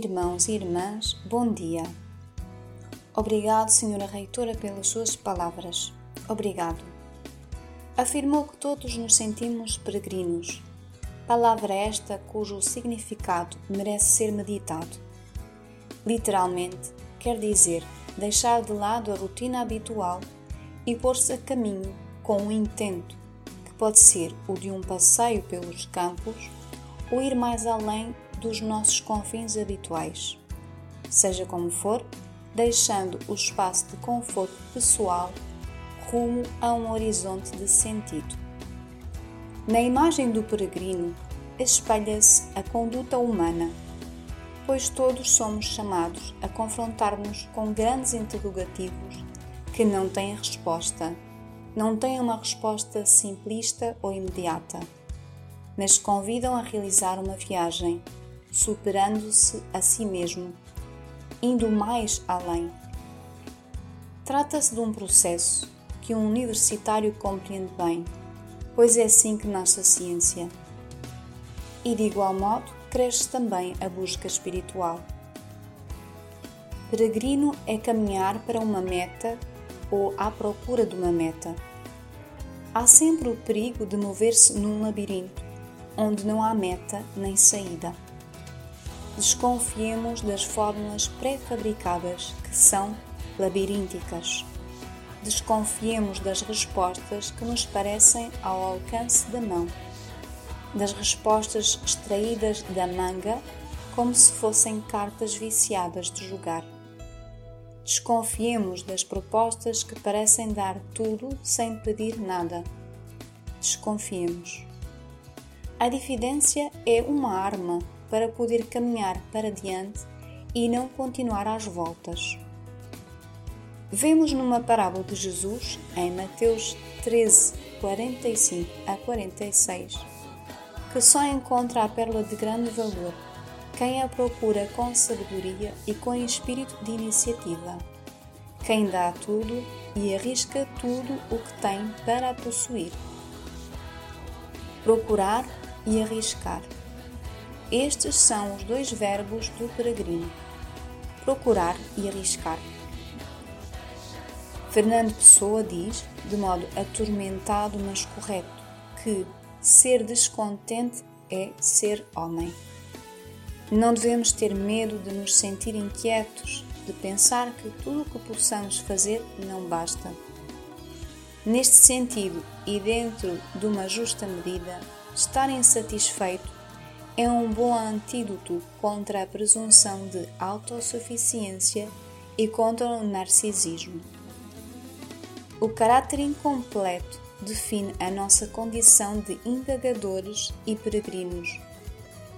irmãos e irmãs, bom dia. Obrigado, Senhora Reitora, pelas suas palavras. Obrigado. Afirmou que todos nos sentimos peregrinos. Palavra esta cujo significado merece ser meditado. Literalmente, quer dizer deixar de lado a rotina habitual e pôr-se a caminho com um intento, que pode ser o de um passeio pelos campos ou ir mais além dos nossos confins habituais. Seja como for, deixando o espaço de conforto pessoal rumo a um horizonte de sentido. Na imagem do peregrino espelha-se a conduta humana, pois todos somos chamados a confrontar-nos com grandes interrogativos que não têm resposta, não têm uma resposta simplista ou imediata, mas convidam a realizar uma viagem, superando-se a si mesmo indo mais além. Trata-se de um processo que um universitário compreende bem, pois é assim que nasce a ciência. E de igual modo cresce também a busca espiritual. Peregrino é caminhar para uma meta ou à procura de uma meta. Há sempre o perigo de mover-se num labirinto, onde não há meta nem saída desconfiemos das fórmulas pré-fabricadas que são labirínticas. Desconfiemos das respostas que nos parecem ao alcance da mão, das respostas extraídas da manga como se fossem cartas viciadas de jogar. Desconfiemos das propostas que parecem dar tudo sem pedir nada. Desconfiemos. A diferença é uma arma para poder caminhar para diante e não continuar às voltas. Vemos numa parábola de Jesus, em Mateus 13, 45 a 46, que só encontra a pérola de grande valor quem a procura com sabedoria e com espírito de iniciativa, quem dá tudo e arrisca tudo o que tem para a possuir. Procurar e arriscar. Estes são os dois verbos do peregrino: procurar e arriscar. Fernando Pessoa diz, de modo atormentado mas correto, que ser descontente é ser homem. Não devemos ter medo de nos sentir inquietos, de pensar que tudo o que possamos fazer não basta. Neste sentido, e dentro de uma justa medida, estar insatisfeito é um bom antídoto contra a presunção de autossuficiência e contra o narcisismo. O caráter incompleto define a nossa condição de indagadores e peregrinos.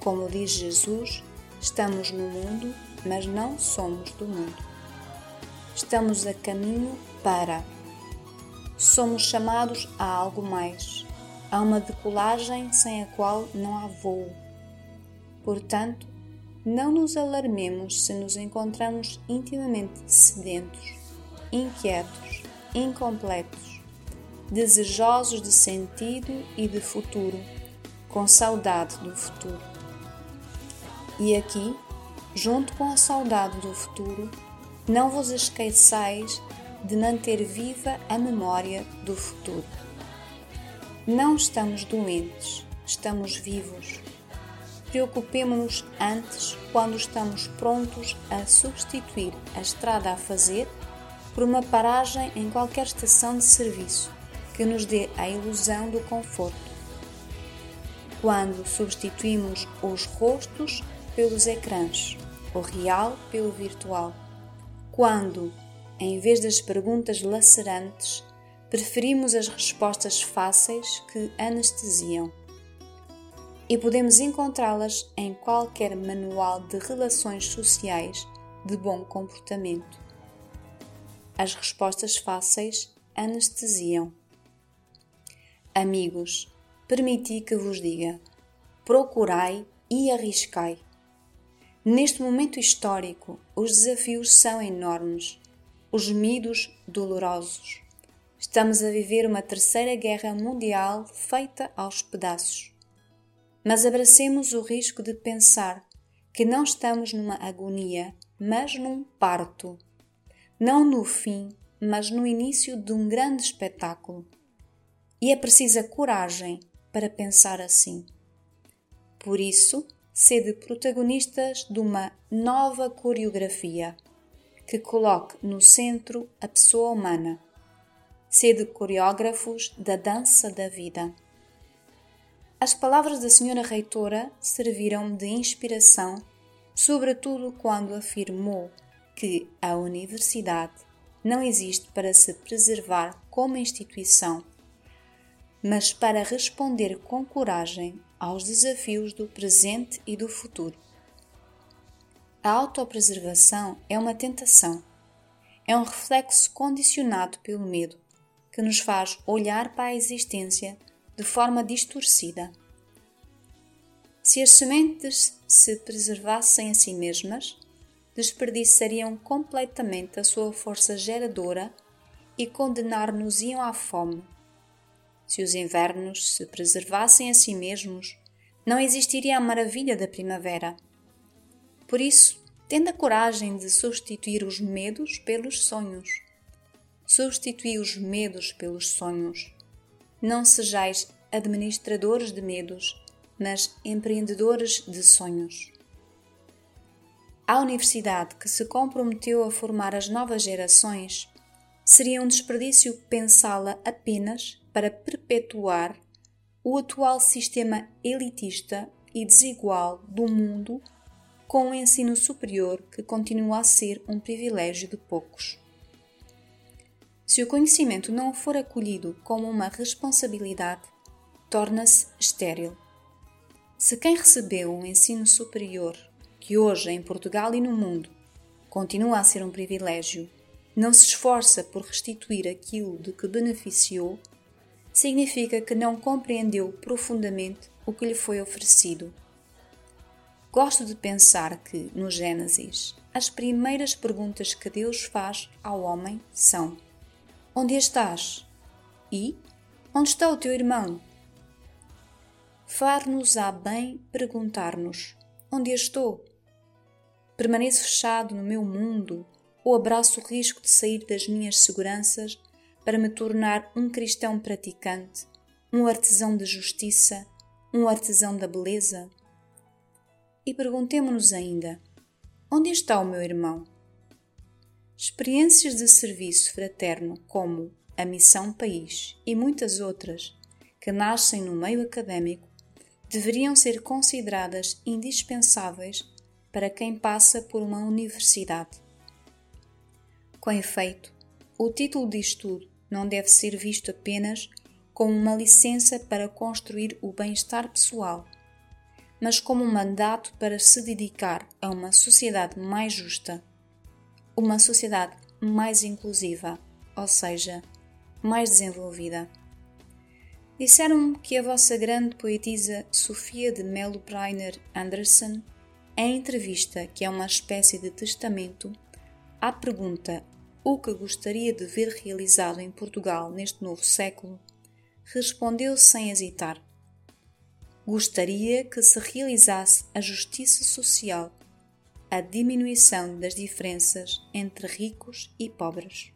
Como diz Jesus, estamos no mundo, mas não somos do mundo. Estamos a caminho para. Somos chamados a algo mais, a uma decolagem sem a qual não há voo Portanto, não nos alarmemos se nos encontramos intimamente sedentos, inquietos, incompletos, desejosos de sentido e de futuro, com saudade do futuro. E aqui, junto com a saudade do futuro, não vos esqueçais de manter viva a memória do futuro. Não estamos doentes, estamos vivos preocupemo-nos antes quando estamos prontos a substituir a estrada a fazer por uma paragem em qualquer estação de serviço que nos dê a ilusão do conforto. Quando substituímos os rostos pelos ecrãs, o real pelo virtual. Quando, em vez das perguntas lacerantes, preferimos as respostas fáceis que anestesiam e podemos encontrá-las em qualquer manual de relações sociais de bom comportamento. As respostas fáceis anestesiam. Amigos, permiti que vos diga: procurai e arriscai. Neste momento histórico, os desafios são enormes, os medos dolorosos. Estamos a viver uma terceira guerra mundial feita aos pedaços mas abracemos o risco de pensar que não estamos numa agonia, mas num parto. Não no fim, mas no início de um grande espetáculo. E é precisa coragem para pensar assim. Por isso, sede protagonistas de uma nova coreografia que coloque no centro a pessoa humana. Sede coreógrafos da dança da vida. As palavras da senhora reitora serviram de inspiração, sobretudo quando afirmou que a universidade não existe para se preservar como instituição, mas para responder com coragem aos desafios do presente e do futuro. A autopreservação é uma tentação, é um reflexo condicionado pelo medo que nos faz olhar para a existência de forma distorcida. Se as sementes se preservassem a si mesmas, desperdiçariam completamente a sua força geradora e condenar-nos-iam à fome. Se os invernos se preservassem a si mesmos, não existiria a maravilha da primavera. Por isso, tende a coragem de substituir os medos pelos sonhos. Substitui os medos pelos sonhos. Não sejais administradores de medos, mas empreendedores de sonhos. A universidade que se comprometeu a formar as novas gerações seria um desperdício pensá-la apenas para perpetuar o atual sistema elitista e desigual do mundo com o ensino superior que continua a ser um privilégio de poucos. Se o conhecimento não for acolhido como uma responsabilidade, torna-se estéril. Se quem recebeu um ensino superior que hoje em Portugal e no mundo continua a ser um privilégio, não se esforça por restituir aquilo de que beneficiou, significa que não compreendeu profundamente o que lhe foi oferecido. Gosto de pensar que, no Gênesis, as primeiras perguntas que Deus faz ao homem são: Onde estás? E onde está o teu irmão? Far-nos-á bem perguntar-nos: Onde estou? Permaneço fechado no meu mundo ou abraço o risco de sair das minhas seguranças para me tornar um cristão praticante, um artesão da justiça, um artesão da beleza? E perguntemo-nos ainda: onde está o meu irmão? Experiências de serviço fraterno como a Missão País e muitas outras que nascem no meio académico deveriam ser consideradas indispensáveis para quem passa por uma universidade. Com efeito, o título de estudo não deve ser visto apenas como uma licença para construir o bem-estar pessoal, mas como um mandato para se dedicar a uma sociedade mais justa, uma sociedade mais inclusiva, ou seja, mais desenvolvida. Disseram-me que a vossa grande poetisa Sofia de Melo Breiner Anderson em entrevista, que é uma espécie de testamento, à pergunta o que gostaria de ver realizado em Portugal neste novo século, respondeu sem hesitar: Gostaria que se realizasse a justiça social, a diminuição das diferenças entre ricos e pobres.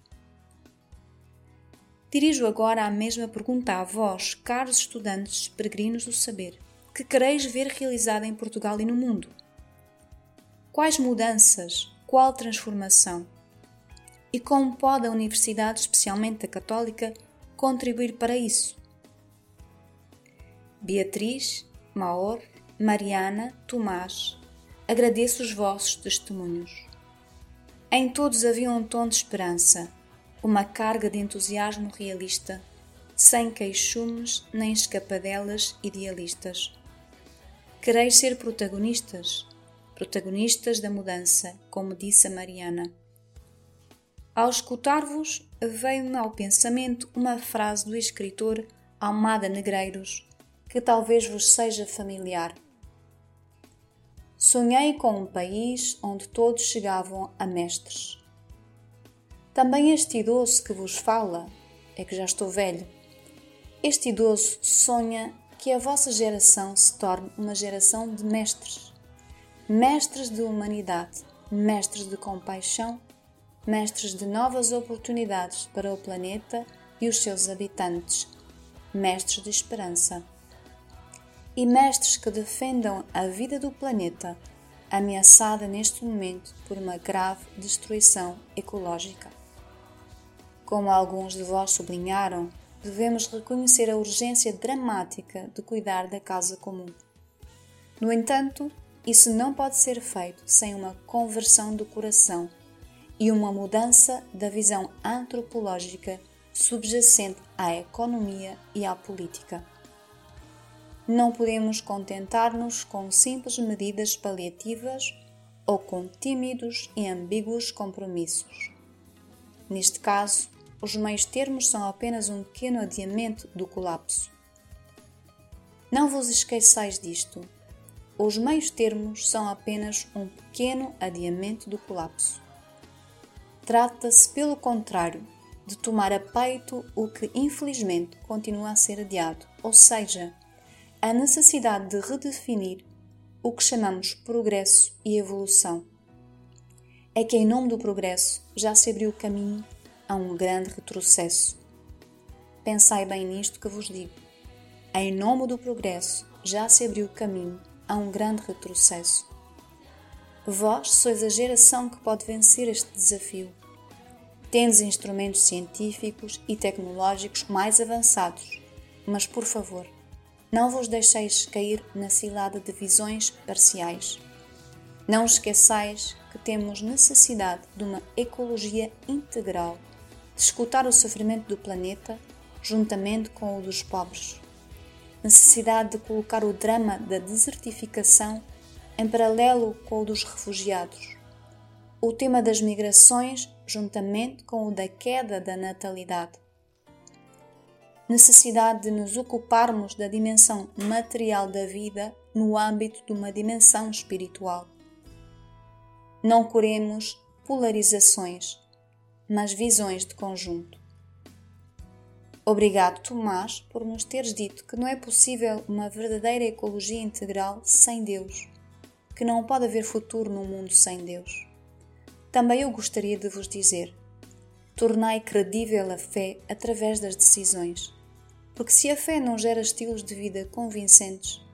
Dirijo agora a mesma pergunta a vós, caros estudantes peregrinos do saber, que quereis ver realizada em Portugal e no mundo. Quais mudanças? Qual transformação? E como pode a Universidade, especialmente a Católica, contribuir para isso? Beatriz, Maor, Mariana, Tomás, agradeço os vossos testemunhos. Em todos havia um tom de esperança, uma carga de entusiasmo realista, sem queixumes nem escapadelas idealistas. Quereis ser protagonistas? protagonistas da mudança, como disse a Mariana. Ao escutar-vos, veio-me ao pensamento uma frase do escritor Almada Negreiros, que talvez vos seja familiar. Sonhei com um país onde todos chegavam a mestres. Também este idoso que vos fala, é que já estou velho, este idoso sonha que a vossa geração se torne uma geração de mestres mestres de humanidade, mestres de compaixão, mestres de novas oportunidades para o planeta e os seus habitantes, mestres de esperança. E mestres que defendam a vida do planeta, ameaçada neste momento por uma grave destruição ecológica. Como alguns de vós sublinharam, devemos reconhecer a urgência dramática de cuidar da casa comum. No entanto, isso não pode ser feito sem uma conversão do coração e uma mudança da visão antropológica subjacente à economia e à política. Não podemos contentar-nos com simples medidas paliativas ou com tímidos e ambíguos compromissos. Neste caso, os meios termos são apenas um pequeno adiamento do colapso. Não vos esqueçais disto. Os meios termos são apenas um pequeno adiamento do colapso. Trata-se, pelo contrário, de tomar a peito o que infelizmente continua a ser adiado, ou seja, a necessidade de redefinir o que chamamos progresso e evolução. É que, em nome do progresso, já se abriu o caminho a um grande retrocesso. Pensai bem nisto que vos digo. Em nome do progresso, já se abriu o caminho a um grande retrocesso. Vós sois a geração que pode vencer este desafio. Tendes instrumentos científicos e tecnológicos mais avançados, mas por favor, não vos deixeis cair na cilada de visões parciais. Não esqueçais que temos necessidade de uma ecologia integral, de escutar o sofrimento do planeta juntamente com o dos pobres. Necessidade de colocar o drama da desertificação em paralelo com o dos refugiados o tema das migrações juntamente com o da queda da natalidade. Necessidade de nos ocuparmos da dimensão material da vida no âmbito de uma dimensão espiritual. Não queremos polarizações, mas visões de conjunto. Obrigado, Tomás, por nos teres dito que não é possível uma verdadeira ecologia integral sem Deus, que não pode haver futuro no mundo sem Deus. Também eu gostaria de vos dizer: tornai credível a fé através das decisões, porque se a fé não gera estilos de vida convincentes,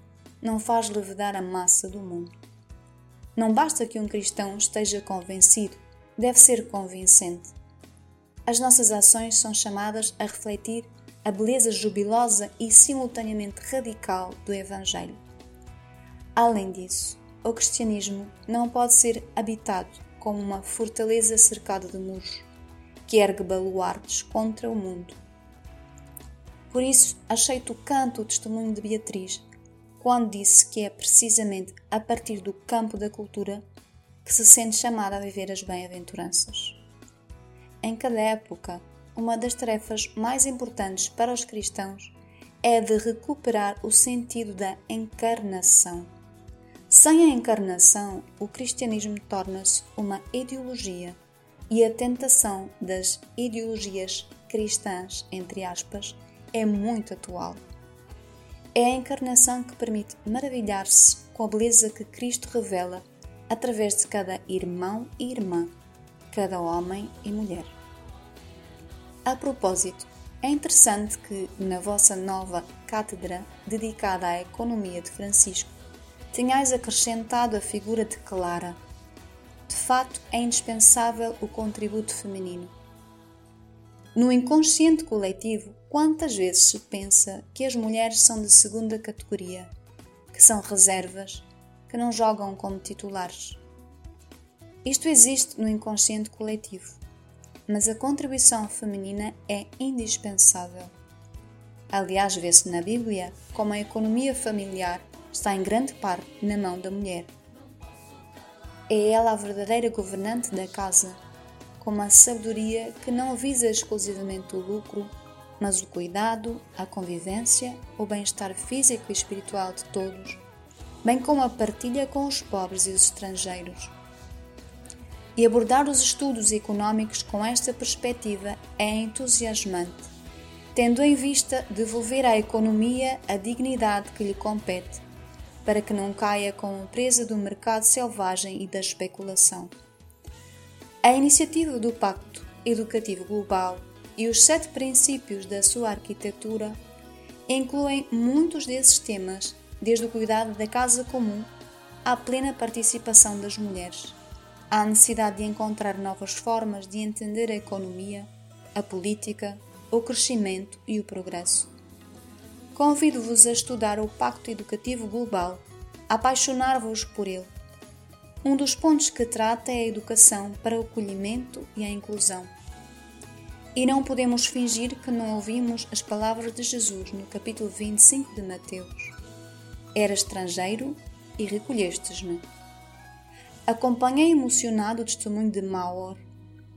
não faz levedar a massa do mundo. Não basta que um cristão esteja convencido, deve ser convincente. As nossas ações são chamadas a refletir a beleza jubilosa e simultaneamente radical do Evangelho. Além disso, o cristianismo não pode ser habitado como uma fortaleza cercada de muros, que ergue baluartes contra o mundo. Por isso, aceito o canto o testemunho de Beatriz, quando disse que é precisamente a partir do campo da cultura que se sente chamada a viver as bem-aventuranças. Em cada época, uma das tarefas mais importantes para os cristãos é de recuperar o sentido da encarnação sem a encarnação, o cristianismo torna-se uma ideologia e a tentação das ideologias cristãs, entre aspas, é muito atual. É a encarnação que permite maravilhar-se com a beleza que Cristo revela através de cada irmão e irmã, cada homem e mulher. A propósito, é interessante que na vossa nova cátedra dedicada à economia de Francisco tenhais acrescentado a figura de Clara. De fato, é indispensável o contributo feminino. No inconsciente coletivo, quantas vezes se pensa que as mulheres são de segunda categoria, que são reservas, que não jogam como titulares? Isto existe no inconsciente coletivo, mas a contribuição feminina é indispensável. Aliás, vê-se na Bíblia como a economia familiar está em grande parte na mão da mulher. É ela a verdadeira governante da casa, com uma sabedoria que não visa exclusivamente o lucro, mas o cuidado, a convivência, o bem-estar físico e espiritual de todos, bem como a partilha com os pobres e os estrangeiros. E abordar os estudos econômicos com esta perspectiva é entusiasmante, tendo em vista devolver à economia a dignidade que lhe compete para que não caia como presa do mercado selvagem e da especulação. A iniciativa do Pacto Educativo Global e os sete princípios da sua arquitetura incluem muitos desses temas, desde o cuidado da casa comum à plena participação das mulheres, à necessidade de encontrar novas formas de entender a economia, a política, o crescimento e o progresso. Convido-vos a estudar o Pacto Educativo Global, a apaixonar-vos por ele. Um dos pontos que trata é a educação para o acolhimento e a inclusão. E não podemos fingir que não ouvimos as palavras de Jesus no capítulo 25 de Mateus. Era estrangeiro e recolhestes-me. Acompanhei emocionado o testemunho de Maur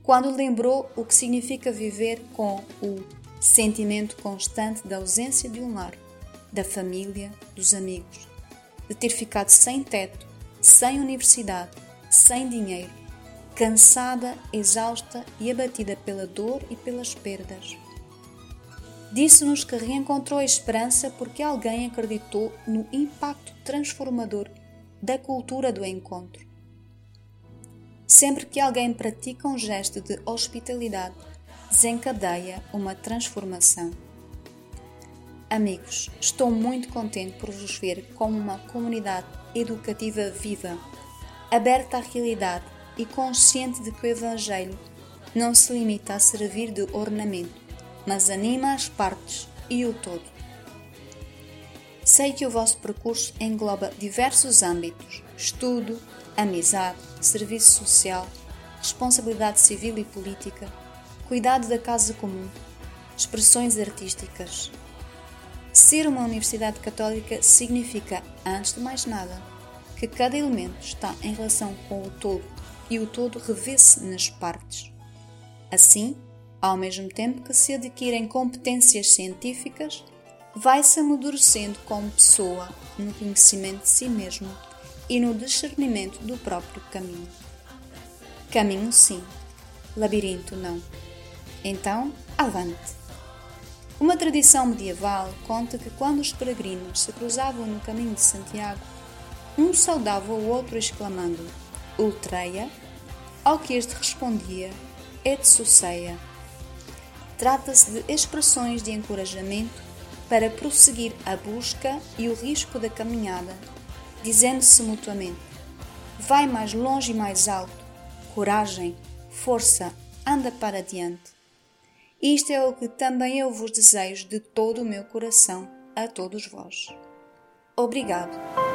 quando lembrou o que significa viver com o sentimento constante da ausência de um lar, da família, dos amigos, de ter ficado sem teto, sem universidade, sem dinheiro, cansada, exausta e abatida pela dor e pelas perdas. Disse-nos que reencontrou a esperança porque alguém acreditou no impacto transformador da cultura do encontro. Sempre que alguém pratica um gesto de hospitalidade, desencadeia uma transformação. Amigos, estou muito contente por vos ver como uma comunidade educativa viva, aberta à realidade e consciente de que o Evangelho não se limita a servir de ornamento, mas anima as partes e o todo. Sei que o vosso percurso engloba diversos âmbitos: estudo, amizade, serviço social, responsabilidade civil e política cuidado da casa comum, expressões artísticas. Ser uma universidade católica significa, antes de mais nada, que cada elemento está em relação com o todo e o todo revê-se nas partes. Assim, ao mesmo tempo que se adquirem competências científicas, vai-se amadurecendo como pessoa no conhecimento de si mesmo e no discernimento do próprio caminho. Caminho, sim, labirinto, não. Então, avante! Uma tradição medieval conta que quando os peregrinos se cruzavam no caminho de Santiago, um saudava o outro exclamando Ultreia, ao que este respondia Et suceia. Trata-se de expressões de encorajamento para prosseguir a busca e o risco da caminhada, dizendo-se mutuamente: Vai mais longe e mais alto, coragem, força, anda para diante. Isto é o que também eu vos desejo de todo o meu coração a todos vós. Obrigado.